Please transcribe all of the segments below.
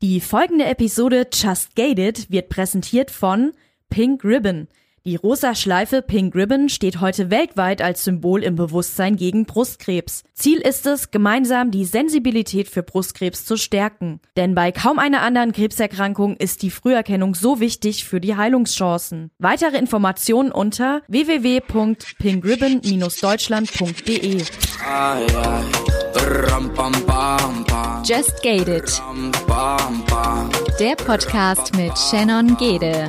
Die folgende Episode Just Gated wird präsentiert von Pink Ribbon. Die rosa Schleife Pink Ribbon steht heute weltweit als Symbol im Bewusstsein gegen Brustkrebs. Ziel ist es, gemeinsam die Sensibilität für Brustkrebs zu stärken. Denn bei kaum einer anderen Krebserkrankung ist die Früherkennung so wichtig für die Heilungschancen. Weitere Informationen unter www.pinkribbon-deutschland.de. Just Gated. Der Podcast mit Shannon Gede.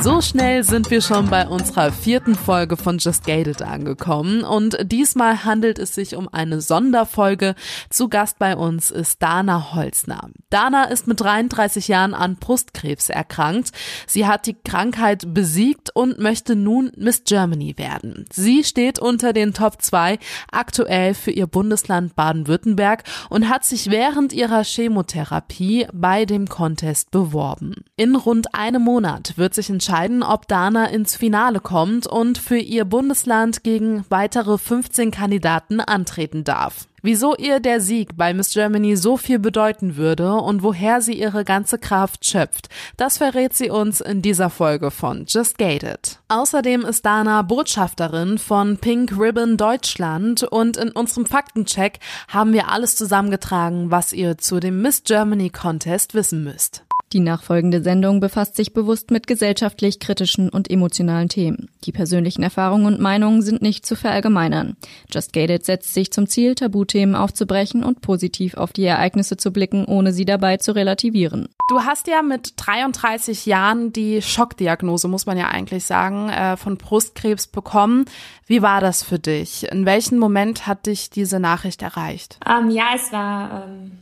So schnell sind wir schon bei unserer vierten Folge von Just Gated angekommen und diesmal handelt es sich um eine Sonderfolge. Zu Gast bei uns ist Dana Holzner. Dana ist mit 33 Jahren an Brustkrebs erkrankt. Sie hat die Krankheit besiegt und möchte nun Miss Germany werden. Sie steht unter den Top 2 aktuell für ihr Bundesland Baden-Württemberg und hat sich während ihrer Chemotherapie bei dem Contest beworben. In rund einem Monat wird sich entscheiden, ob Dana ins Finale kommt und für ihr Bundesland gegen weitere 15 Kandidaten antreten darf. Wieso ihr der Sieg bei Miss Germany so viel bedeuten würde und woher sie ihre ganze Kraft schöpft, das verrät sie uns in dieser Folge von Just Gated. Außerdem ist Dana Botschafterin von Pink Ribbon Deutschland und in unserem Faktencheck haben wir alles zusammengetragen, was ihr zu dem Miss Germany Contest wissen müsst. Die nachfolgende Sendung befasst sich bewusst mit gesellschaftlich kritischen und emotionalen Themen. Die persönlichen Erfahrungen und Meinungen sind nicht zu verallgemeinern. Just Gated setzt sich zum Ziel, Tabuthemen aufzubrechen und positiv auf die Ereignisse zu blicken, ohne sie dabei zu relativieren. Du hast ja mit 33 Jahren die Schockdiagnose, muss man ja eigentlich sagen, äh, von Brustkrebs bekommen. Wie war das für dich? In welchem Moment hat dich diese Nachricht erreicht? Ähm, ja, es war ähm,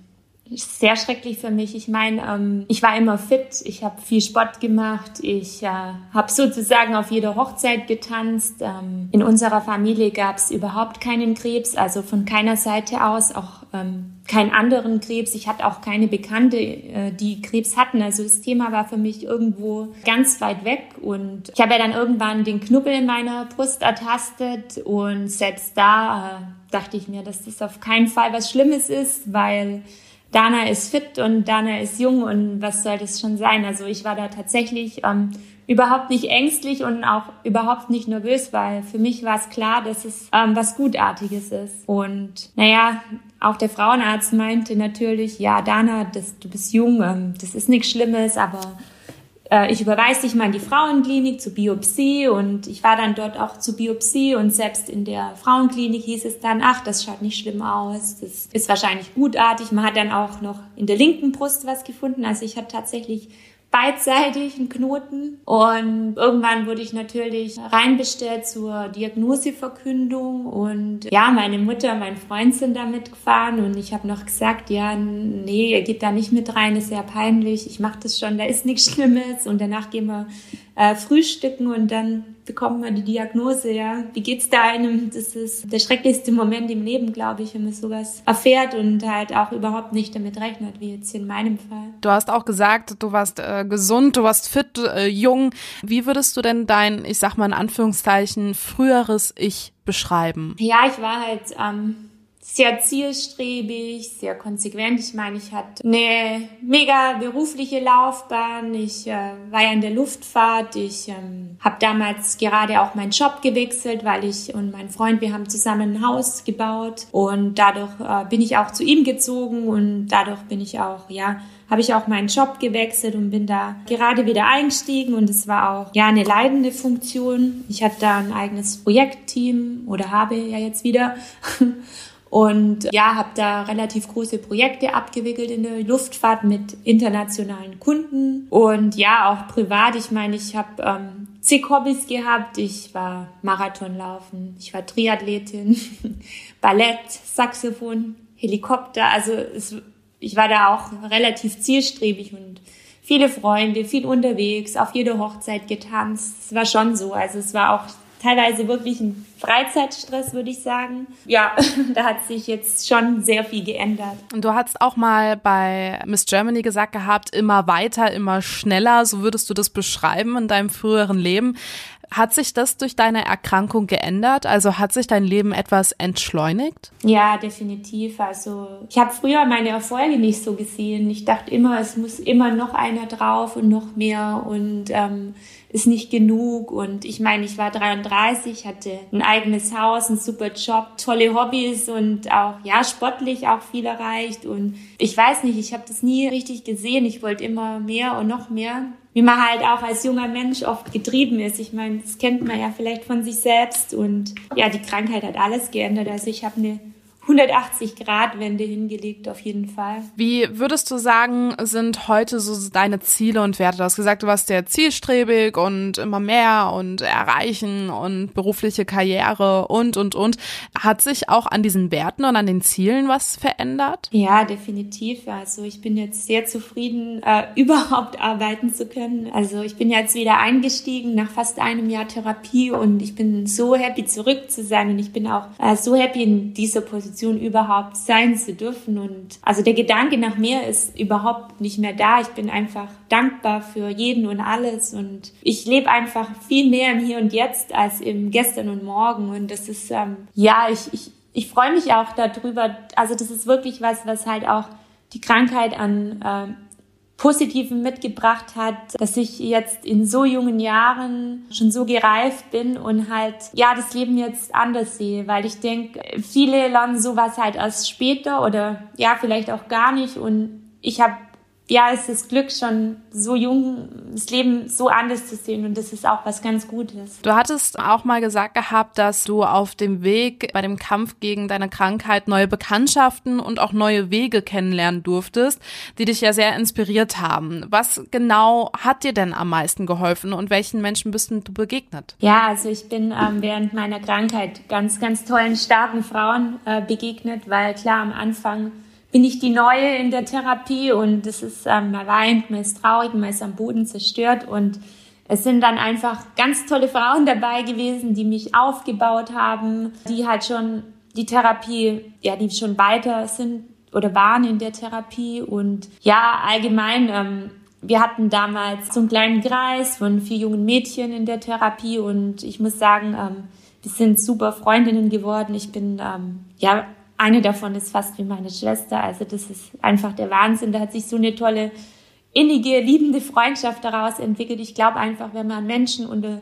sehr schrecklich für mich. Ich meine, ähm, ich war immer fit, ich habe viel Sport gemacht, ich äh, habe sozusagen auf jeder Hochzeit getanzt. Ähm, in unserer Familie gab es überhaupt keinen Krebs, also von keiner Seite aus auch ähm, keinen anderen Krebs. Ich hatte auch keine Bekannte, äh, die Krebs hatten. Also das Thema war für mich irgendwo ganz weit weg. Und ich habe ja dann irgendwann den Knubbel in meiner Brust ertastet und selbst da äh, dachte ich mir, dass das auf keinen Fall was Schlimmes ist, weil Dana ist fit und Dana ist jung und was soll das schon sein? Also ich war da tatsächlich ähm, überhaupt nicht ängstlich und auch überhaupt nicht nervös, weil für mich war es klar, dass es ähm, was Gutartiges ist. Und naja, auch der Frauenarzt meinte natürlich, ja, Dana, das, du bist jung, ähm, das ist nichts Schlimmes, aber äh, ich überweise dich mal in die Frauenklinik zur Biopsie und ich war dann dort auch zur Biopsie und selbst in der Frauenklinik hieß es dann, ach, das schaut nicht schlimm aus, das ist wahrscheinlich gutartig. Man hat dann auch noch in der linken Brust was gefunden, also ich hatte tatsächlich beidseitig einen Knoten. Und irgendwann wurde ich natürlich reinbestellt zur Diagnoseverkündung. Und ja, meine Mutter, mein Freund sind da mitgefahren. Und ich habe noch gesagt, ja, nee, ihr geht da nicht mit rein, ist sehr peinlich. Ich mache das schon, da ist nichts Schlimmes. Und danach gehen wir äh, frühstücken und dann bekommt man die Diagnose, ja. Wie geht's da einem? Das ist der schrecklichste Moment im Leben, glaube ich, wenn man sowas erfährt und halt auch überhaupt nicht damit rechnet, wie jetzt in meinem Fall. Du hast auch gesagt, du warst äh, gesund, du warst fit, äh, jung. Wie würdest du denn dein, ich sag mal in Anführungszeichen, früheres Ich beschreiben? Ja, ich war halt ähm, sehr zielstrebig, sehr konsequent. Ich meine, ich hatte eine mega berufliche Laufbahn. Ich äh, war ja in der Luftfahrt. Ich ähm, habe damals gerade auch meinen Job gewechselt, weil ich und mein Freund, wir haben zusammen ein Haus gebaut und dadurch äh, bin ich auch zu ihm gezogen und dadurch bin ich auch, ja, habe ich auch meinen Job gewechselt und bin da gerade wieder eingestiegen und es war auch ja eine leidende Funktion. Ich hatte da ein eigenes Projektteam oder habe ja jetzt wieder und ja, habe da relativ große Projekte abgewickelt in der Luftfahrt mit internationalen Kunden und ja, auch privat. Ich meine, ich habe ähm, zig Hobbys gehabt. Ich war Marathonlaufen, ich war Triathletin, Ballett, Saxophon, Helikopter. Also es, ich war da auch relativ zielstrebig und viele Freunde, viel unterwegs, auf jede Hochzeit getanzt. Es war schon so. Also es war auch teilweise wirklich ein Freizeitstress, würde ich sagen. Ja, da hat sich jetzt schon sehr viel geändert. Und du hast auch mal bei Miss Germany gesagt gehabt, immer weiter, immer schneller. So würdest du das beschreiben in deinem früheren Leben. Hat sich das durch deine Erkrankung geändert? Also hat sich dein Leben etwas entschleunigt? Ja, definitiv. Also ich habe früher meine Erfolge nicht so gesehen. Ich dachte immer, es muss immer noch einer drauf und noch mehr und ähm, ist nicht genug. Und ich meine, ich war 33, hatte ein eigenes Haus, einen super Job, tolle Hobbys und auch, ja, sportlich auch viel erreicht. Und ich weiß nicht, ich habe das nie richtig gesehen. Ich wollte immer mehr und noch mehr. Wie man halt auch als junger Mensch oft getrieben ist. Ich meine, das kennt man ja vielleicht von sich selbst. Und ja, die Krankheit hat alles geändert. Also ich habe eine 180 Grad Wende hingelegt auf jeden Fall. Wie würdest du sagen, sind heute so deine Ziele und Werte? Du hast gesagt, du warst sehr zielstrebig und immer mehr und erreichen und berufliche Karriere und, und, und. Hat sich auch an diesen Werten und an den Zielen was verändert? Ja, definitiv. Also ich bin jetzt sehr zufrieden, äh, überhaupt arbeiten zu können. Also ich bin jetzt wieder eingestiegen nach fast einem Jahr Therapie und ich bin so happy zurück zu sein und ich bin auch äh, so happy in dieser Position Position überhaupt sein zu dürfen. Und also der Gedanke nach mehr ist überhaupt nicht mehr da. Ich bin einfach dankbar für jeden und alles. Und ich lebe einfach viel mehr im Hier und Jetzt als im Gestern und Morgen. Und das ist, ähm, ja, ich, ich, ich freue mich auch darüber. Also das ist wirklich was, was halt auch die Krankheit an ähm, Positiven mitgebracht hat, dass ich jetzt in so jungen Jahren schon so gereift bin und halt, ja, das Leben jetzt anders sehe, weil ich denke, viele lernen sowas halt erst später oder ja, vielleicht auch gar nicht und ich habe ja, es ist Glück, schon so jung das Leben so anders zu sehen und das ist auch was ganz Gutes. Du hattest auch mal gesagt gehabt, dass du auf dem Weg bei dem Kampf gegen deine Krankheit neue Bekanntschaften und auch neue Wege kennenlernen durftest, die dich ja sehr inspiriert haben. Was genau hat dir denn am meisten geholfen und welchen Menschen bist du begegnet? Ja, also ich bin ähm, während meiner Krankheit ganz, ganz tollen, starken Frauen äh, begegnet, weil klar am Anfang bin ich die Neue in der Therapie und es ist, ähm, man weint, man ist traurig, man ist am Boden zerstört und es sind dann einfach ganz tolle Frauen dabei gewesen, die mich aufgebaut haben, die halt schon die Therapie, ja, die schon weiter sind oder waren in der Therapie und ja, allgemein, ähm, wir hatten damals so einen kleinen Kreis von vier jungen Mädchen in der Therapie und ich muss sagen, ähm, wir sind super Freundinnen geworden. Ich bin ähm, ja eine davon ist fast wie meine Schwester. Also das ist einfach der Wahnsinn. Da hat sich so eine tolle, innige, liebende Freundschaft daraus entwickelt. Ich glaube einfach, wenn man Menschen unter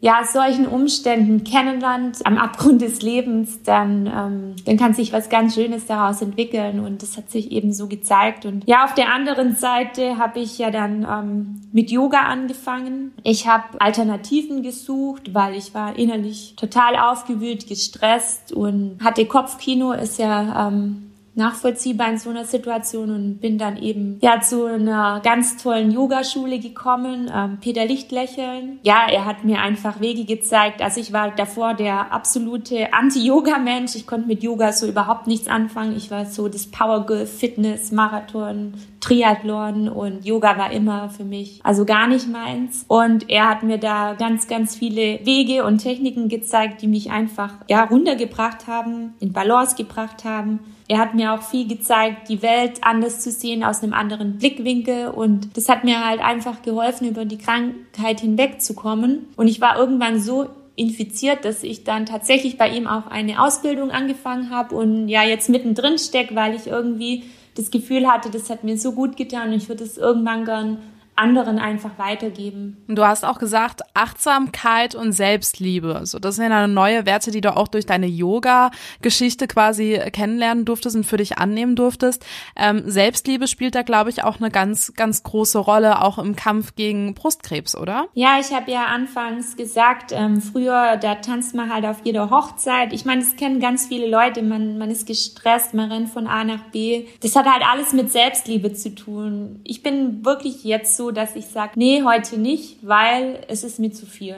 ja, solchen Umständen kennenlernt, am Abgrund des Lebens, dann, ähm, dann kann sich was ganz Schönes daraus entwickeln und das hat sich eben so gezeigt. Und ja, auf der anderen Seite habe ich ja dann ähm, mit Yoga angefangen. Ich habe Alternativen gesucht, weil ich war innerlich total aufgewühlt, gestresst und hatte Kopfkino, ist ja ähm, nachvollziehbar in so einer Situation und bin dann eben ja zu einer ganz tollen Yogaschule gekommen, ähm, Peter Lichtlächeln. Ja, er hat mir einfach Wege gezeigt. Also ich war davor der absolute Anti-Yoga-Mensch. Ich konnte mit Yoga so überhaupt nichts anfangen. Ich war so das Power Girl, Fitness, Marathon, Triathlon und Yoga war immer für mich also gar nicht meins. Und er hat mir da ganz, ganz viele Wege und Techniken gezeigt, die mich einfach ja runtergebracht haben, in Balance gebracht haben. Er hat mir auch viel gezeigt, die Welt anders zu sehen, aus einem anderen Blickwinkel. Und das hat mir halt einfach geholfen, über die Krankheit hinwegzukommen. Und ich war irgendwann so infiziert, dass ich dann tatsächlich bei ihm auch eine Ausbildung angefangen habe und ja jetzt mittendrin steck, weil ich irgendwie das Gefühl hatte, das hat mir so gut getan und ich würde es irgendwann gern anderen einfach weitergeben. Du hast auch gesagt, Achtsamkeit und Selbstliebe. So, das sind ja neue Werte, die du auch durch deine Yoga-Geschichte quasi kennenlernen durftest und für dich annehmen durftest. Ähm, Selbstliebe spielt da, glaube ich, auch eine ganz, ganz große Rolle, auch im Kampf gegen Brustkrebs, oder? Ja, ich habe ja anfangs gesagt, ähm, früher, da tanzt man halt auf jeder Hochzeit. Ich meine, das kennen ganz viele Leute. Man, man ist gestresst, man rennt von A nach B. Das hat halt alles mit Selbstliebe zu tun. Ich bin wirklich jetzt so dass ich sage, nee, heute nicht, weil es ist mir zu viel.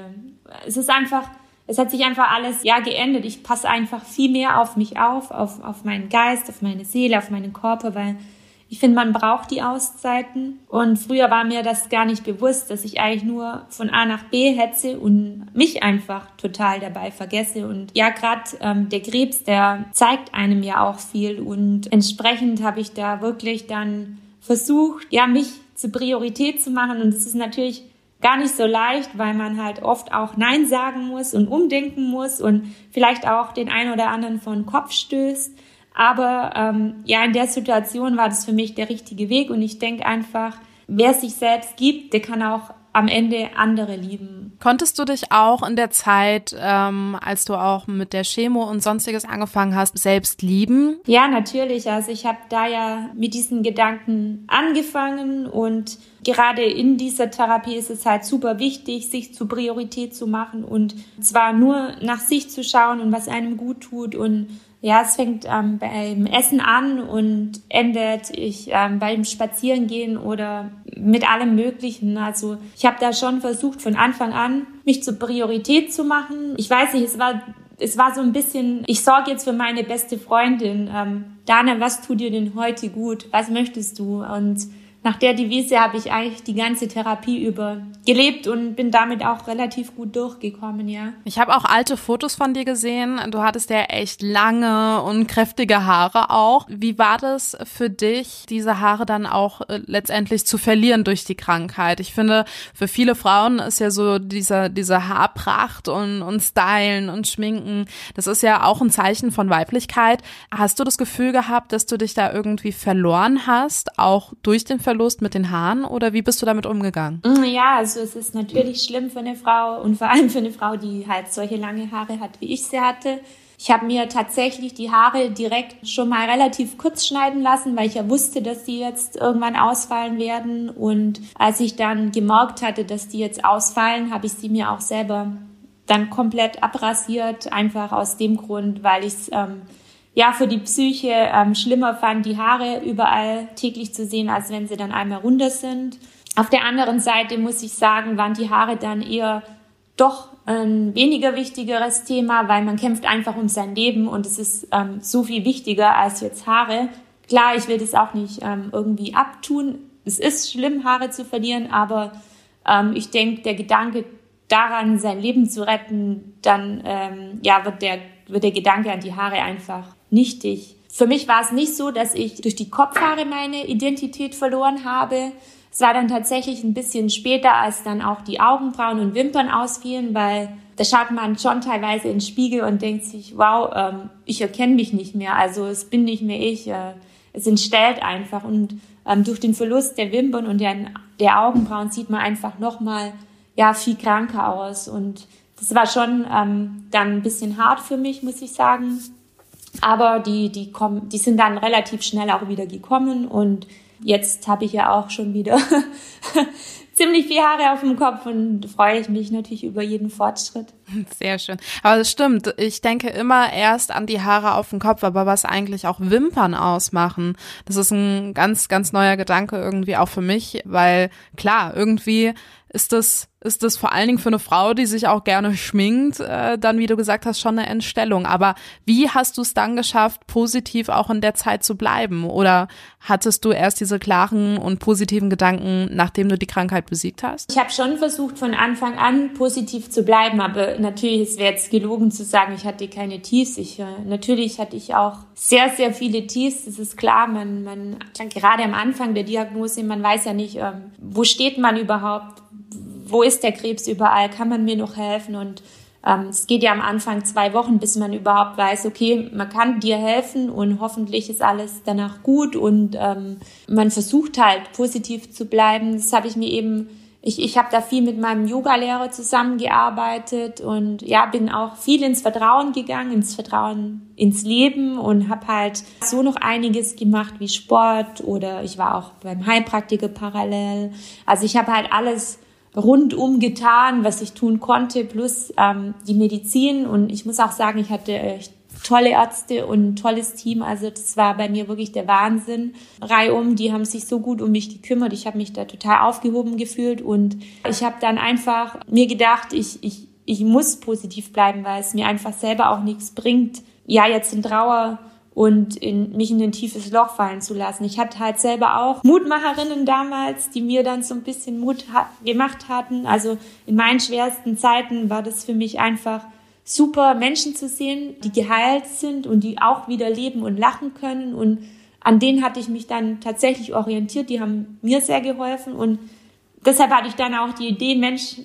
Es ist einfach, es hat sich einfach alles ja geendet. Ich passe einfach viel mehr auf mich auf, auf, auf meinen Geist, auf meine Seele, auf meinen Körper, weil ich finde, man braucht die Auszeiten. Und früher war mir das gar nicht bewusst, dass ich eigentlich nur von A nach B hetze und mich einfach total dabei vergesse. Und ja, gerade ähm, der Krebs, der zeigt einem ja auch viel. Und entsprechend habe ich da wirklich dann versucht, ja, mich zur Priorität zu machen. Und es ist natürlich gar nicht so leicht, weil man halt oft auch Nein sagen muss und umdenken muss und vielleicht auch den einen oder anderen vor den Kopf stößt. Aber ähm, ja, in der Situation war das für mich der richtige Weg und ich denke einfach, wer sich selbst gibt, der kann auch am Ende andere lieben. Konntest du dich auch in der Zeit, ähm, als du auch mit der Chemo und sonstiges angefangen hast, selbst lieben? Ja, natürlich. Also ich habe da ja mit diesen Gedanken angefangen und gerade in dieser Therapie ist es halt super wichtig, sich zur Priorität zu machen und zwar nur nach sich zu schauen und was einem gut tut und ja, es fängt ähm, beim Essen an und endet ich ähm, beim Spazierengehen oder mit allem Möglichen. Also ich habe da schon versucht von Anfang an, mich zur Priorität zu machen. Ich weiß nicht, es war es war so ein bisschen, ich sorge jetzt für meine beste Freundin. Ähm, Dana, was tut dir denn heute gut? Was möchtest du? Und nach der Devise habe ich eigentlich die ganze Therapie über gelebt und bin damit auch relativ gut durchgekommen, ja. Ich habe auch alte Fotos von dir gesehen. Du hattest ja echt lange und kräftige Haare auch. Wie war das für dich, diese Haare dann auch äh, letztendlich zu verlieren durch die Krankheit? Ich finde, für viele Frauen ist ja so dieser, diese Haarpracht und, und Stylen und Schminken, das ist ja auch ein Zeichen von Weiblichkeit. Hast du das Gefühl gehabt, dass du dich da irgendwie verloren hast, auch durch den Verlust mit den Haaren oder wie bist du damit umgegangen? Mm, ja, also es ist natürlich schlimm für eine Frau und vor allem für eine Frau, die halt solche lange Haare hat, wie ich sie hatte. Ich habe mir tatsächlich die Haare direkt schon mal relativ kurz schneiden lassen, weil ich ja wusste, dass die jetzt irgendwann ausfallen werden. Und als ich dann gemerkt hatte, dass die jetzt ausfallen, habe ich sie mir auch selber dann komplett abrasiert, einfach aus dem Grund, weil ich es ähm, ja für die Psyche ähm, schlimmer fand, die Haare überall täglich zu sehen, als wenn sie dann einmal runter sind. Auf der anderen Seite muss ich sagen, waren die Haare dann eher doch ein weniger wichtigeres Thema, weil man kämpft einfach um sein Leben und es ist ähm, so viel wichtiger als jetzt Haare. Klar, ich will das auch nicht ähm, irgendwie abtun. Es ist schlimm, Haare zu verlieren, aber ähm, ich denke, der Gedanke daran, sein Leben zu retten, dann ähm, ja, wird, der, wird der Gedanke an die Haare einfach nichtig. Für mich war es nicht so, dass ich durch die Kopfhaare meine Identität verloren habe. Es war dann tatsächlich ein bisschen später, als dann auch die Augenbrauen und Wimpern ausfielen, weil da schaut man schon teilweise in den Spiegel und denkt sich, wow, ähm, ich erkenne mich nicht mehr, also es bin nicht mehr ich, äh, es entstellt einfach. Und ähm, durch den Verlust der Wimpern und der, der Augenbrauen sieht man einfach nochmal ja, viel kranker aus. Und das war schon ähm, dann ein bisschen hart für mich, muss ich sagen. Aber die, die, kommen, die sind dann relativ schnell auch wieder gekommen und jetzt habe ich ja auch schon wieder ziemlich viel Haare auf dem Kopf und freue ich mich natürlich über jeden Fortschritt. Sehr schön. Aber das stimmt. Ich denke immer erst an die Haare auf dem Kopf, aber was eigentlich auch Wimpern ausmachen, das ist ein ganz, ganz neuer Gedanke irgendwie auch für mich, weil klar, irgendwie ist das ist das vor allen Dingen für eine Frau, die sich auch gerne schminkt, äh, dann, wie du gesagt hast, schon eine Entstellung. Aber wie hast du es dann geschafft, positiv auch in der Zeit zu bleiben? Oder hattest du erst diese klaren und positiven Gedanken, nachdem du die Krankheit besiegt hast? Ich habe schon versucht, von Anfang an positiv zu bleiben, aber natürlich, es wäre jetzt gelogen zu sagen, ich hatte keine Tiefs. Ich, äh, natürlich hatte ich auch sehr, sehr viele Tiefs. Das ist klar, man, man gerade am Anfang der Diagnose, man weiß ja nicht, ähm, wo steht man überhaupt, wo ist der Krebs überall, kann man mir noch helfen und ähm, es geht ja am Anfang zwei Wochen, bis man überhaupt weiß, okay, man kann dir helfen und hoffentlich ist alles danach gut und ähm, man versucht halt positiv zu bleiben. Das habe ich mir eben, ich, ich habe da viel mit meinem Yogalehrer zusammengearbeitet und ja, bin auch viel ins Vertrauen gegangen, ins Vertrauen ins Leben und habe halt so noch einiges gemacht wie Sport oder ich war auch beim Heilpraktiker parallel. Also ich habe halt alles rundum getan, was ich tun konnte, plus ähm, die Medizin. Und ich muss auch sagen, ich hatte echt tolle Ärzte und ein tolles Team. Also das war bei mir wirklich der Wahnsinn. Reihum, die haben sich so gut um mich gekümmert. Ich habe mich da total aufgehoben gefühlt und ich habe dann einfach mir gedacht, ich, ich, ich muss positiv bleiben, weil es mir einfach selber auch nichts bringt. Ja, jetzt in Trauer und in, mich in ein tiefes Loch fallen zu lassen. Ich hatte halt selber auch Mutmacherinnen damals, die mir dann so ein bisschen Mut ha gemacht hatten. Also in meinen schwersten Zeiten war das für mich einfach super, Menschen zu sehen, die geheilt sind und die auch wieder leben und lachen können. Und an denen hatte ich mich dann tatsächlich orientiert. Die haben mir sehr geholfen und deshalb hatte ich dann auch die Idee, Mensch,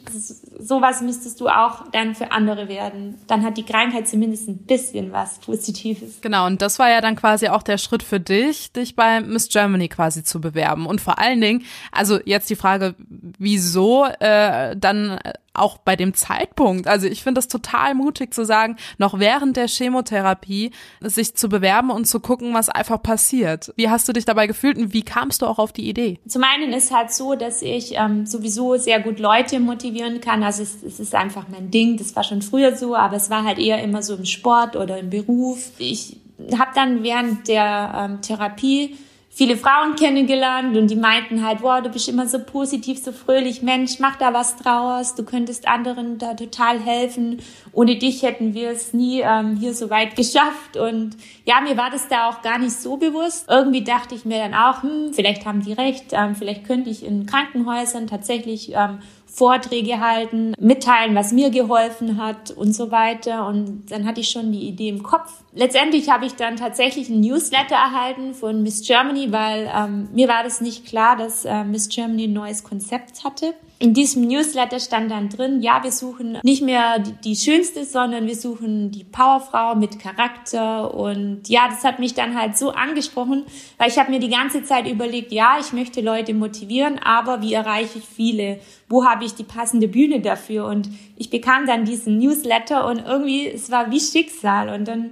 sowas müsstest du auch dann für andere werden. Dann hat die Krankheit zumindest ein bisschen was Positives. Genau, und das war ja dann quasi auch der Schritt für dich, dich bei Miss Germany quasi zu bewerben. Und vor allen Dingen, also jetzt die Frage, wieso äh, dann auch bei dem Zeitpunkt. Also ich finde es total mutig zu sagen, noch während der Chemotherapie sich zu bewerben und zu gucken, was einfach passiert. Wie hast du dich dabei gefühlt und wie kamst du auch auf die Idee? Zum einen ist halt so, dass ich ähm, sowieso sehr gut Leute motivieren kann. Also es, es ist einfach mein Ding. Das war schon früher so, aber es war halt eher immer so im Sport oder im Beruf. Ich habe dann während der ähm, Therapie viele Frauen kennengelernt und die meinten halt, wow, du bist immer so positiv, so fröhlich, Mensch, mach da was draus, du könntest anderen da total helfen. Ohne dich hätten wir es nie ähm, hier so weit geschafft. Und ja, mir war das da auch gar nicht so bewusst. Irgendwie dachte ich mir dann auch, hm, vielleicht haben die recht, ähm, vielleicht könnte ich in Krankenhäusern tatsächlich ähm, Vorträge halten, mitteilen, was mir geholfen hat und so weiter. Und dann hatte ich schon die Idee im Kopf. Letztendlich habe ich dann tatsächlich ein Newsletter erhalten von Miss Germany, weil ähm, mir war das nicht klar, dass äh, Miss Germany ein neues Konzept hatte in diesem Newsletter stand dann drin, ja, wir suchen nicht mehr die, die, schönste, sondern wir suchen die Powerfrau mit Charakter. Und ja, das hat mich dann halt so angesprochen, weil ich habe mir die ganze Zeit überlegt, ja, ich möchte Leute motivieren, aber wie erreiche ich viele? Wo habe ich die passende Bühne dafür? Und ich bekam dann diesen Newsletter und irgendwie, es war wie Schicksal. Und dann,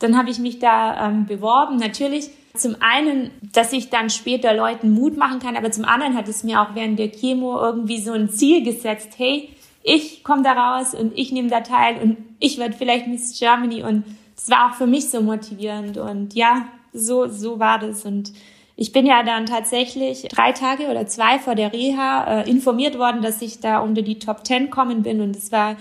dann habe ich mich da ähm, beworben. Natürlich zum einen, dass ich dann später Leuten Mut machen kann, aber zum anderen hat es mir auch während der Chemo irgendwie so ein Ziel gesetzt, hey, ich komme da raus und ich nehme da teil und ich werde vielleicht Miss Germany. Und es war auch für mich so motivierend. Und ja, so, so war das. Und ich bin ja dann tatsächlich drei Tage oder zwei vor der Reha äh, informiert worden, dass ich da unter die Top Ten kommen bin. Und es war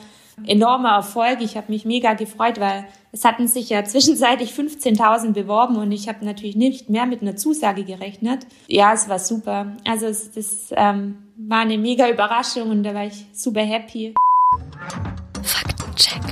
enormer Erfolg. Ich habe mich mega gefreut, weil es hatten sich ja zwischenzeitlich 15.000 beworben und ich habe natürlich nicht mehr mit einer Zusage gerechnet. Ja, es war super. Also es, das ähm, war eine mega Überraschung und da war ich super happy. Faktencheck.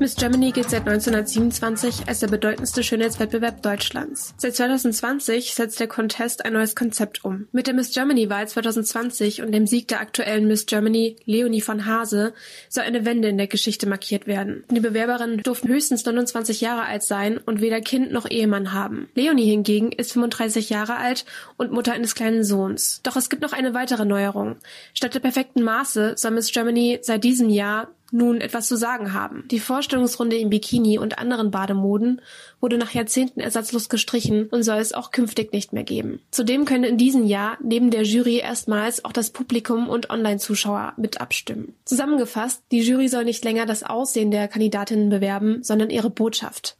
Miss Germany gilt seit 1927 als der bedeutendste Schönheitswettbewerb Deutschlands. Seit 2020 setzt der Contest ein neues Konzept um. Mit der Miss Germany-Wahl 2020 und dem Sieg der aktuellen Miss Germany Leonie von Hase soll eine Wende in der Geschichte markiert werden. Die Bewerberinnen durften höchstens 29 Jahre alt sein und weder Kind noch Ehemann haben. Leonie hingegen ist 35 Jahre alt und Mutter eines kleinen Sohns. Doch es gibt noch eine weitere Neuerung. Statt der perfekten Maße soll Miss Germany seit diesem Jahr nun etwas zu sagen haben. Die Vorstellungsrunde im Bikini und anderen Bademoden wurde nach Jahrzehnten ersatzlos gestrichen und soll es auch künftig nicht mehr geben. Zudem können in diesem Jahr neben der Jury erstmals auch das Publikum und Online-Zuschauer mit abstimmen. Zusammengefasst, die Jury soll nicht länger das Aussehen der Kandidatinnen bewerben, sondern ihre Botschaft.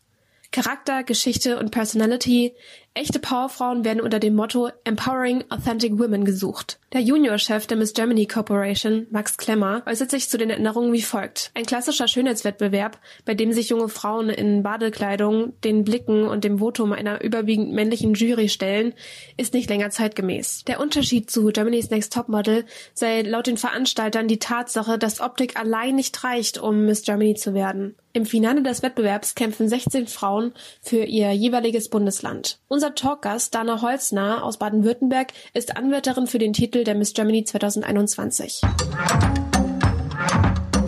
Charakter, Geschichte und Personality Echte Powerfrauen werden unter dem Motto Empowering Authentic Women gesucht. Der Juniorchef der Miss Germany Corporation, Max Klemmer, äußert sich zu den Erinnerungen wie folgt. Ein klassischer Schönheitswettbewerb, bei dem sich junge Frauen in Badekleidung den Blicken und dem Votum einer überwiegend männlichen Jury stellen, ist nicht länger zeitgemäß. Der Unterschied zu Germany's Next Topmodel sei laut den Veranstaltern die Tatsache, dass Optik allein nicht reicht, um Miss Germany zu werden. Im Finale des Wettbewerbs kämpfen 16 Frauen für ihr jeweiliges Bundesland. Unser Talkgast Dana Holzner aus Baden-Württemberg ist Anwärterin für den Titel der Miss Germany 2021.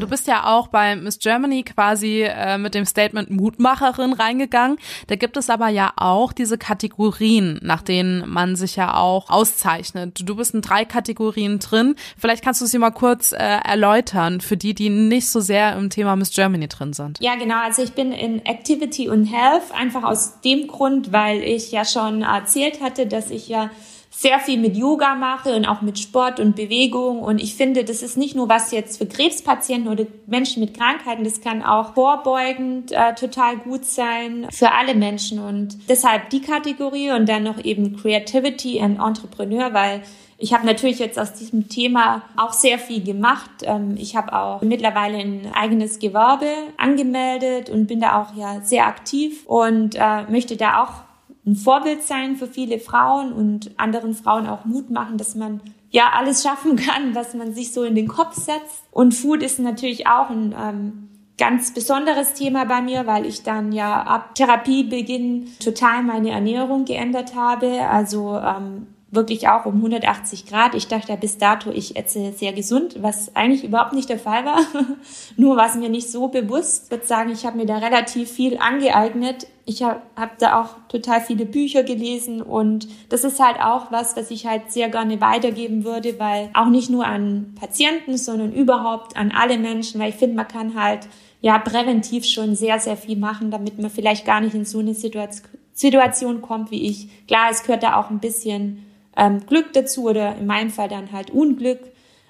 Du bist ja auch bei Miss Germany quasi äh, mit dem Statement Mutmacherin reingegangen. Da gibt es aber ja auch diese Kategorien, nach denen man sich ja auch auszeichnet. Du bist in drei Kategorien drin. Vielleicht kannst du sie mal kurz äh, erläutern für die, die nicht so sehr im Thema Miss Germany drin sind. Ja, genau. Also ich bin in Activity und Health einfach aus dem Grund, weil ich ja schon erzählt hatte, dass ich ja sehr viel mit Yoga mache und auch mit Sport und Bewegung. Und ich finde, das ist nicht nur was jetzt für Krebspatienten oder Menschen mit Krankheiten, das kann auch vorbeugend äh, total gut sein für alle Menschen. Und deshalb die Kategorie und dann noch eben Creativity and Entrepreneur, weil ich habe natürlich jetzt aus diesem Thema auch sehr viel gemacht. Ähm, ich habe auch mittlerweile ein eigenes Gewerbe angemeldet und bin da auch ja sehr aktiv und äh, möchte da auch ein Vorbild sein für viele Frauen und anderen Frauen auch Mut machen, dass man ja alles schaffen kann, was man sich so in den Kopf setzt. Und Food ist natürlich auch ein ähm, ganz besonderes Thema bei mir, weil ich dann ja ab Therapiebeginn total meine Ernährung geändert habe. Also ähm, wirklich auch um 180 Grad. Ich dachte ja bis dato, ich esse sehr gesund, was eigentlich überhaupt nicht der Fall war. Nur war es mir nicht so bewusst. Ich würde sagen, ich habe mir da relativ viel angeeignet. Ich habe hab da auch total viele Bücher gelesen und das ist halt auch was, was ich halt sehr gerne weitergeben würde, weil auch nicht nur an Patienten, sondern überhaupt an alle Menschen, weil ich finde, man kann halt ja präventiv schon sehr, sehr viel machen, damit man vielleicht gar nicht in so eine Situation Situation kommt wie ich. Klar, es gehört da auch ein bisschen ähm, Glück dazu oder in meinem Fall dann halt Unglück.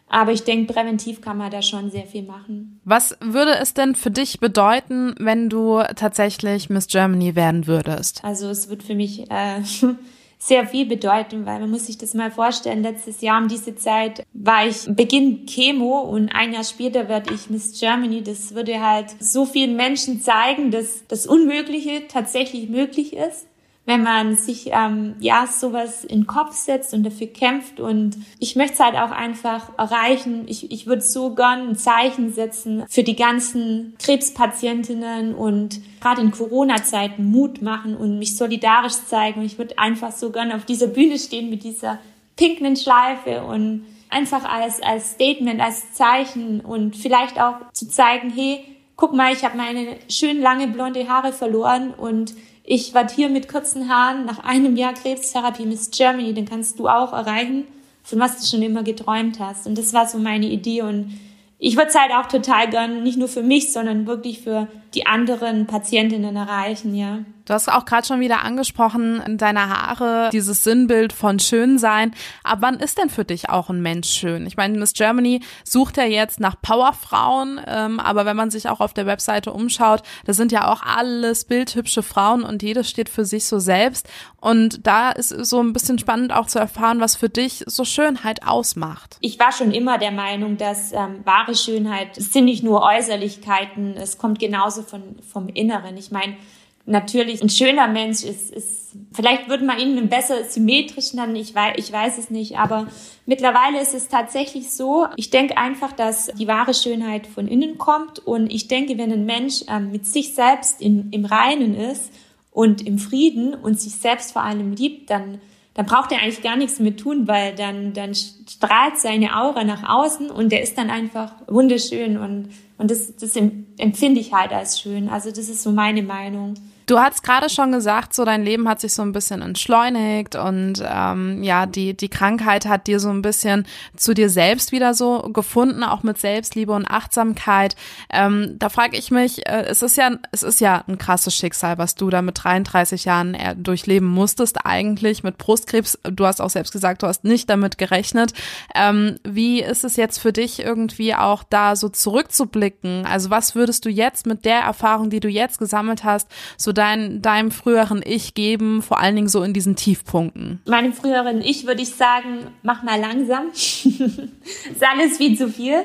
Aber ich denke, präventiv kann man da schon sehr viel machen. Was würde es denn für dich bedeuten, wenn du tatsächlich Miss Germany werden würdest? Also es wird für mich äh, sehr viel bedeuten, weil man muss sich das mal vorstellen, letztes Jahr um diese Zeit war ich Beginn Chemo und ein Jahr später werde ich Miss Germany. Das würde halt so vielen Menschen zeigen, dass das Unmögliche tatsächlich möglich ist wenn man sich ähm, ja sowas in den Kopf setzt und dafür kämpft. Und ich möchte es halt auch einfach erreichen. Ich, ich würde so gern ein Zeichen setzen für die ganzen Krebspatientinnen und gerade in Corona-Zeiten Mut machen und mich solidarisch zeigen. Ich würde einfach so gern auf dieser Bühne stehen mit dieser pinken Schleife und einfach als, als Statement, als Zeichen und vielleicht auch zu zeigen, hey, guck mal, ich habe meine schön lange blonde Haare verloren und ich werde hier mit kurzen Haaren nach einem Jahr Krebstherapie Miss Germany, den kannst du auch erreichen, von was du schon immer geträumt hast. Und das war so meine Idee und ich würde es halt auch total gern, nicht nur für mich, sondern wirklich für die anderen Patientinnen erreichen, ja. Du hast auch gerade schon wieder angesprochen, deine Haare, dieses Sinnbild von Schönsein. Aber wann ist denn für dich auch ein Mensch schön? Ich meine, Miss Germany sucht ja jetzt nach Powerfrauen, ähm, aber wenn man sich auch auf der Webseite umschaut, da sind ja auch alles bildhübsche Frauen und jedes steht für sich so selbst. Und da ist so ein bisschen spannend auch zu erfahren, was für dich so Schönheit ausmacht. Ich war schon immer der Meinung, dass ähm, wahre Schönheit sind nicht nur Äußerlichkeiten, es kommt genauso von, vom Inneren. Ich meine, natürlich ein schöner Mensch ist, ist vielleicht würde man ihn besser symmetrisch nennen, ich weiß, ich weiß es nicht, aber mittlerweile ist es tatsächlich so, ich denke einfach, dass die wahre Schönheit von innen kommt und ich denke, wenn ein Mensch ähm, mit sich selbst in, im Reinen ist und im Frieden und sich selbst vor allem liebt, dann dann braucht er eigentlich gar nichts mehr tun, weil dann, dann strahlt seine Aura nach außen und der ist dann einfach wunderschön und, und das, das empfinde ich halt als schön. Also das ist so meine Meinung. Du hast gerade schon gesagt, so dein Leben hat sich so ein bisschen entschleunigt und ähm, ja, die, die Krankheit hat dir so ein bisschen zu dir selbst wieder so gefunden, auch mit Selbstliebe und Achtsamkeit. Ähm, da frage ich mich, äh, es ist ja, es ist ja ein krasses Schicksal, was du da mit 33 Jahren äh, durchleben musstest, eigentlich mit Brustkrebs. Du hast auch selbst gesagt, du hast nicht damit gerechnet. Ähm, wie ist es jetzt für dich irgendwie auch da so zurückzublicken? Also was würdest du jetzt mit der Erfahrung, die du jetzt gesammelt hast, so dein, deinem früheren Ich geben, vor allen Dingen so in diesen Tiefpunkten? Meinem früheren Ich würde ich sagen, mach mal langsam. ist alles viel zu viel.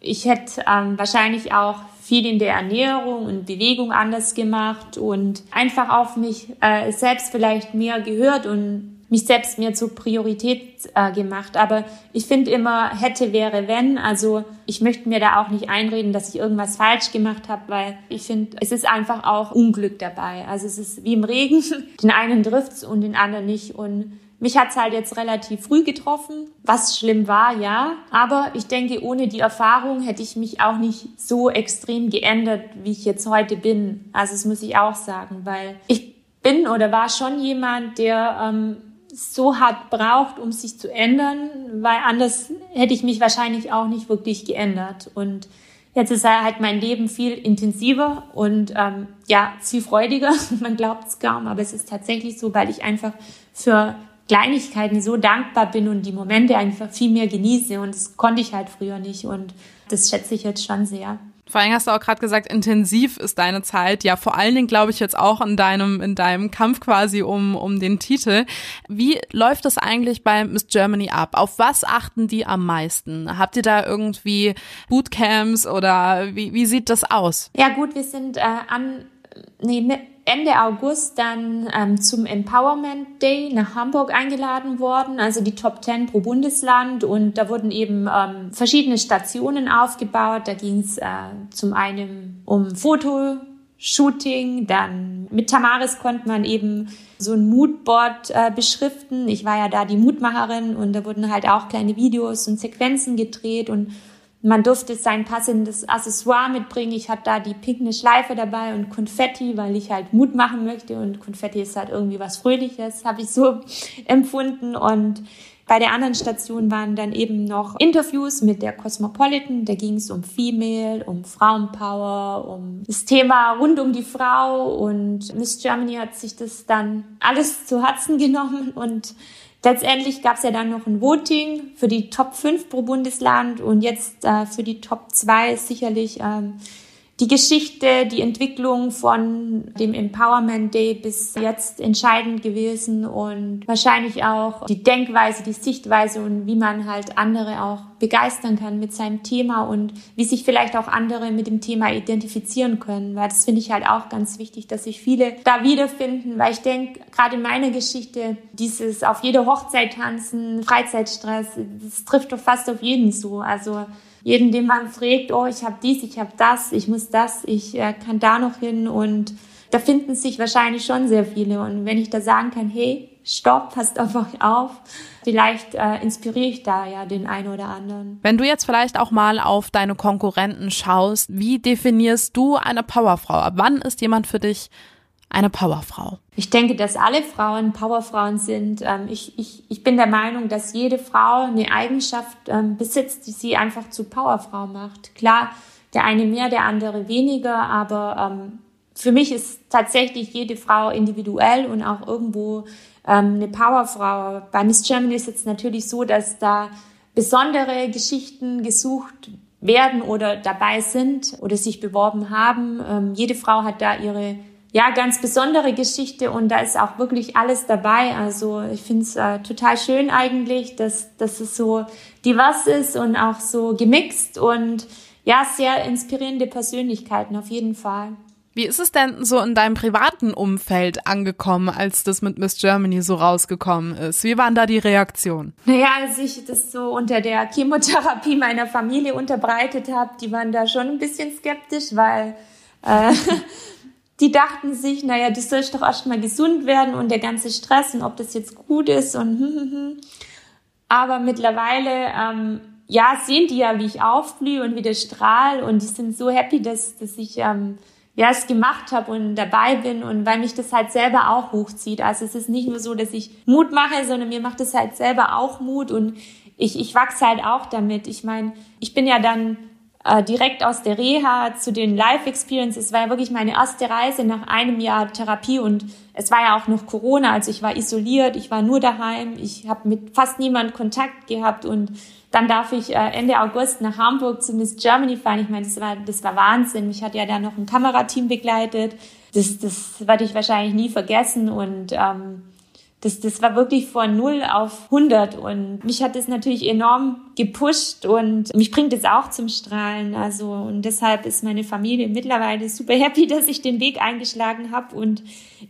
Ich hätte ähm, wahrscheinlich auch viel in der Ernährung und Bewegung anders gemacht und einfach auf mich äh, selbst vielleicht mehr gehört und mich selbst mehr zur Priorität äh, gemacht. Aber ich finde immer, hätte, wäre, wenn. Also ich möchte mir da auch nicht einreden, dass ich irgendwas falsch gemacht habe, weil ich finde, es ist einfach auch Unglück dabei. Also es ist wie im Regen. Den einen trifft's und den anderen nicht. Und mich hat's halt jetzt relativ früh getroffen, was schlimm war, ja. Aber ich denke, ohne die Erfahrung hätte ich mich auch nicht so extrem geändert, wie ich jetzt heute bin. Also das muss ich auch sagen, weil ich bin oder war schon jemand, der ähm, so hart braucht, um sich zu ändern, weil anders hätte ich mich wahrscheinlich auch nicht wirklich geändert. Und jetzt ist halt mein Leben viel intensiver und ähm, ja, viel freudiger. Man glaubt es kaum, aber es ist tatsächlich so, weil ich einfach für Kleinigkeiten so dankbar bin und die Momente einfach viel mehr genieße. Und das konnte ich halt früher nicht. Und das schätze ich jetzt schon sehr. Vor allem hast du auch gerade gesagt, intensiv ist deine Zeit. Ja, vor allen Dingen glaube ich jetzt auch in deinem, in deinem Kampf quasi um, um den Titel. Wie läuft das eigentlich bei Miss Germany ab? Auf was achten die am meisten? Habt ihr da irgendwie Bootcamps oder wie, wie sieht das aus? Ja gut, wir sind äh, an, nee, Ende August dann ähm, zum Empowerment Day nach Hamburg eingeladen worden, also die Top 10 pro Bundesland und da wurden eben ähm, verschiedene Stationen aufgebaut. Da ging es äh, zum einen um Foto, Shooting. Dann mit Tamaris konnte man eben so ein Moodboard äh, beschriften. Ich war ja da die Mutmacherin und da wurden halt auch kleine Videos und Sequenzen gedreht und man durfte sein passendes Accessoire mitbringen. Ich hatte da die pinkne Schleife dabei und Konfetti, weil ich halt Mut machen möchte und Konfetti ist halt irgendwie was Fröhliches, habe ich so empfunden und bei der anderen Station waren dann eben noch Interviews mit der Cosmopolitan. Da ging es um Female, um Frauenpower, um das Thema rund um die Frau. Und Miss Germany hat sich das dann alles zu Herzen genommen. Und letztendlich gab es ja dann noch ein Voting für die Top 5 pro Bundesland und jetzt äh, für die Top 2 sicherlich ähm, die Geschichte, die Entwicklung von dem Empowerment Day bis jetzt entscheidend gewesen und wahrscheinlich auch die Denkweise, die Sichtweise und wie man halt andere auch begeistern kann mit seinem Thema und wie sich vielleicht auch andere mit dem Thema identifizieren können, weil das finde ich halt auch ganz wichtig, dass sich viele da wiederfinden, weil ich denke, gerade in meiner Geschichte, dieses auf jede Hochzeit tanzen, Freizeitstress, das trifft doch fast auf jeden so. Also jeden, den man fragt, oh, ich habe dies, ich habe das, ich muss das, ich äh, kann da noch hin und da finden sich wahrscheinlich schon sehr viele. Und wenn ich da sagen kann, hey, stopp, passt auf euch auf, vielleicht äh, inspiriere ich da ja den einen oder anderen. Wenn du jetzt vielleicht auch mal auf deine Konkurrenten schaust, wie definierst du eine Powerfrau? Ab wann ist jemand für dich eine Powerfrau? Ich denke, dass alle Frauen Powerfrauen sind. Ähm, ich, ich, ich bin der Meinung, dass jede Frau eine Eigenschaft ähm, besitzt, die sie einfach zu Powerfrau macht. Klar, der eine mehr, der andere weniger, aber ähm, für mich ist tatsächlich jede Frau individuell und auch irgendwo eine Powerfrau. Bei Miss Germany ist es natürlich so, dass da besondere Geschichten gesucht werden oder dabei sind oder sich beworben haben. jede Frau hat da ihre ja, ganz besondere Geschichte und da ist auch wirklich alles dabei. Also ich finde es äh, total schön eigentlich, dass, dass es so divers ist und auch so gemixt und ja, sehr inspirierende Persönlichkeiten auf jeden Fall. Wie ist es denn so in deinem privaten Umfeld angekommen, als das mit Miss Germany so rausgekommen ist? Wie waren da die Reaktionen? Naja, als ich das so unter der Chemotherapie meiner Familie unterbreitet habe, die waren da schon ein bisschen skeptisch, weil äh, die dachten sich, naja, du sollst doch erst mal gesund werden und der ganze Stress und ob das jetzt gut ist und hm, hm, hm. aber mittlerweile ähm, ja sehen die ja, wie ich aufblühe und wie der strahl und die sind so happy, dass dass ich ähm, ja es gemacht habe und dabei bin und weil mich das halt selber auch hochzieht. Also es ist nicht nur so, dass ich Mut mache, sondern mir macht es halt selber auch Mut und ich ich wachse halt auch damit. Ich meine, ich bin ja dann äh, direkt aus der Reha zu den Life Experiences. Es war ja wirklich meine erste Reise nach einem Jahr Therapie und es war ja auch noch Corona, also ich war isoliert, ich war nur daheim, ich habe mit fast niemand Kontakt gehabt und dann darf ich äh, Ende August nach Hamburg zu Miss Germany fahren. Ich meine, das war, das war Wahnsinn. Mich hat ja da noch ein Kamerateam begleitet. Das, das werde ich wahrscheinlich nie vergessen und ähm, das, das war wirklich von 0 auf 100 und mich hat das natürlich enorm gepusht und mich bringt es auch zum Strahlen. Also und deshalb ist meine Familie mittlerweile super happy, dass ich den Weg eingeschlagen habe und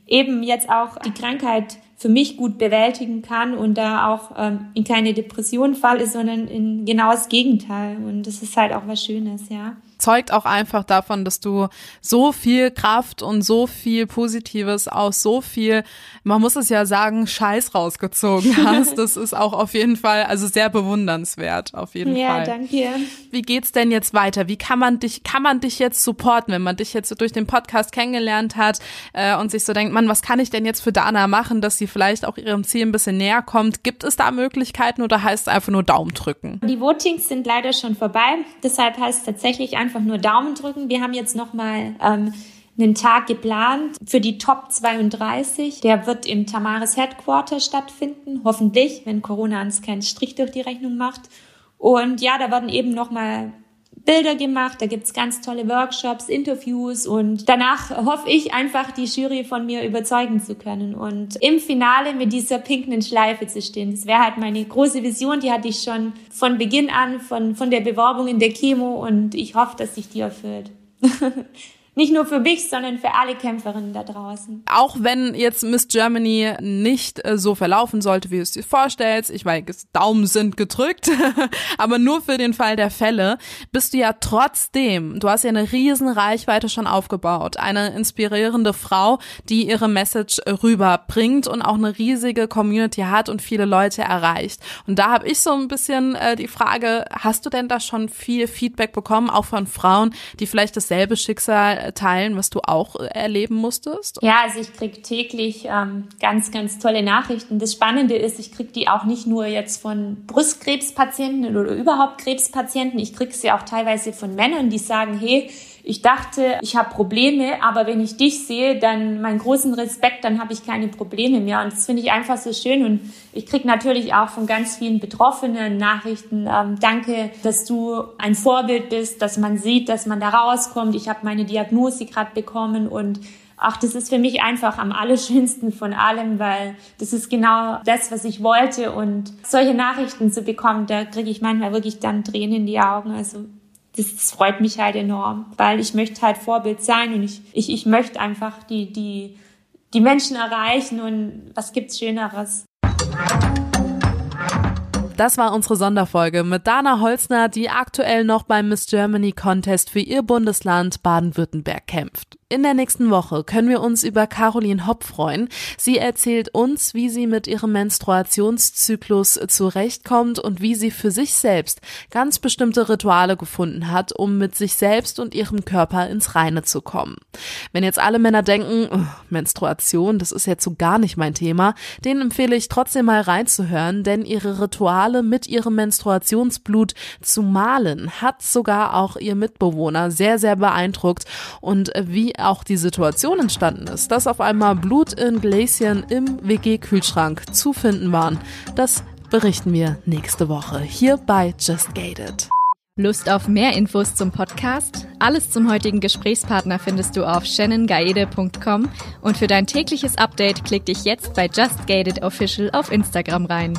eben jetzt auch die Krankheit für mich gut bewältigen kann und da auch ähm, in keine Depression falle, sondern in genau das Gegenteil. Und das ist halt auch was Schönes, ja zeugt auch einfach davon, dass du so viel Kraft und so viel Positives aus so viel, man muss es ja sagen, Scheiß rausgezogen hast. Das ist auch auf jeden Fall, also sehr bewundernswert, auf jeden ja, Fall. Ja, danke. Wie geht's denn jetzt weiter? Wie kann man dich, kann man dich jetzt supporten, wenn man dich jetzt durch den Podcast kennengelernt hat äh, und sich so denkt, man, was kann ich denn jetzt für Dana machen, dass sie vielleicht auch ihrem Ziel ein bisschen näher kommt? Gibt es da Möglichkeiten oder heißt es einfach nur Daumen drücken? Die Votings sind leider schon vorbei. Deshalb heißt es tatsächlich einfach nur Daumen drücken. Wir haben jetzt nochmal ähm, einen Tag geplant für die Top 32. Der wird im Tamaris Headquarter stattfinden, hoffentlich, wenn Corona uns keinen Strich durch die Rechnung macht. Und ja, da werden eben nochmal Bilder gemacht, da gibt's ganz tolle Workshops, Interviews und danach hoffe ich einfach, die Jury von mir überzeugen zu können und im Finale mit dieser pinken Schleife zu stehen. Das wäre halt meine große Vision, die hatte ich schon von Beginn an, von, von der Bewerbung in der Chemo und ich hoffe, dass sich die erfüllt. nicht nur für mich, sondern für alle Kämpferinnen da draußen. Auch wenn jetzt Miss Germany nicht äh, so verlaufen sollte, wie du es dir vorstellst, ich weiß, Daumen sind gedrückt, aber nur für den Fall der Fälle, bist du ja trotzdem, du hast ja eine riesen Reichweite schon aufgebaut, eine inspirierende Frau, die ihre Message rüberbringt und auch eine riesige Community hat und viele Leute erreicht. Und da habe ich so ein bisschen äh, die Frage, hast du denn da schon viel Feedback bekommen, auch von Frauen, die vielleicht dasselbe Schicksal teilen, was du auch äh, erleben musstest? Ja, also ich kriege täglich ähm, ganz, ganz tolle Nachrichten. Das Spannende ist, ich kriege die auch nicht nur jetzt von Brustkrebspatienten oder überhaupt Krebspatienten, ich kriege sie auch teilweise von Männern, die sagen, hey, ich dachte, ich habe Probleme, aber wenn ich dich sehe, dann meinen großen Respekt, dann habe ich keine Probleme mehr. Und das finde ich einfach so schön. Und ich kriege natürlich auch von ganz vielen Betroffenen Nachrichten. Ähm, danke, dass du ein Vorbild bist, dass man sieht, dass man da rauskommt. Ich habe meine Diagnose gerade bekommen und Ach, das ist für mich einfach am allerschönsten von allem, weil das ist genau das, was ich wollte. Und solche Nachrichten zu bekommen, da kriege ich manchmal wirklich dann Tränen in die Augen. Also das, das freut mich halt enorm, weil ich möchte halt Vorbild sein und ich, ich, ich möchte einfach die, die, die Menschen erreichen und was gibt's Schöneres? Das war unsere Sonderfolge mit Dana Holzner, die aktuell noch beim Miss Germany Contest für ihr Bundesland Baden-Württemberg kämpft. In der nächsten Woche können wir uns über Caroline Hopp freuen. Sie erzählt uns, wie sie mit ihrem Menstruationszyklus zurechtkommt und wie sie für sich selbst ganz bestimmte Rituale gefunden hat, um mit sich selbst und ihrem Körper ins Reine zu kommen. Wenn jetzt alle Männer denken, Menstruation, das ist jetzt so gar nicht mein Thema, denen empfehle ich trotzdem mal reinzuhören, denn ihre Rituale mit ihrem Menstruationsblut zu malen hat sogar auch ihr Mitbewohner sehr, sehr beeindruckt und wie auch die Situation entstanden ist, dass auf einmal Blut in Gläschen im WG-Kühlschrank zu finden waren, das berichten wir nächste Woche hier bei Just Gated. Lust auf mehr Infos zum Podcast? Alles zum heutigen Gesprächspartner findest du auf shannongaede.com und für dein tägliches Update klick dich jetzt bei Just Gated Official auf Instagram rein.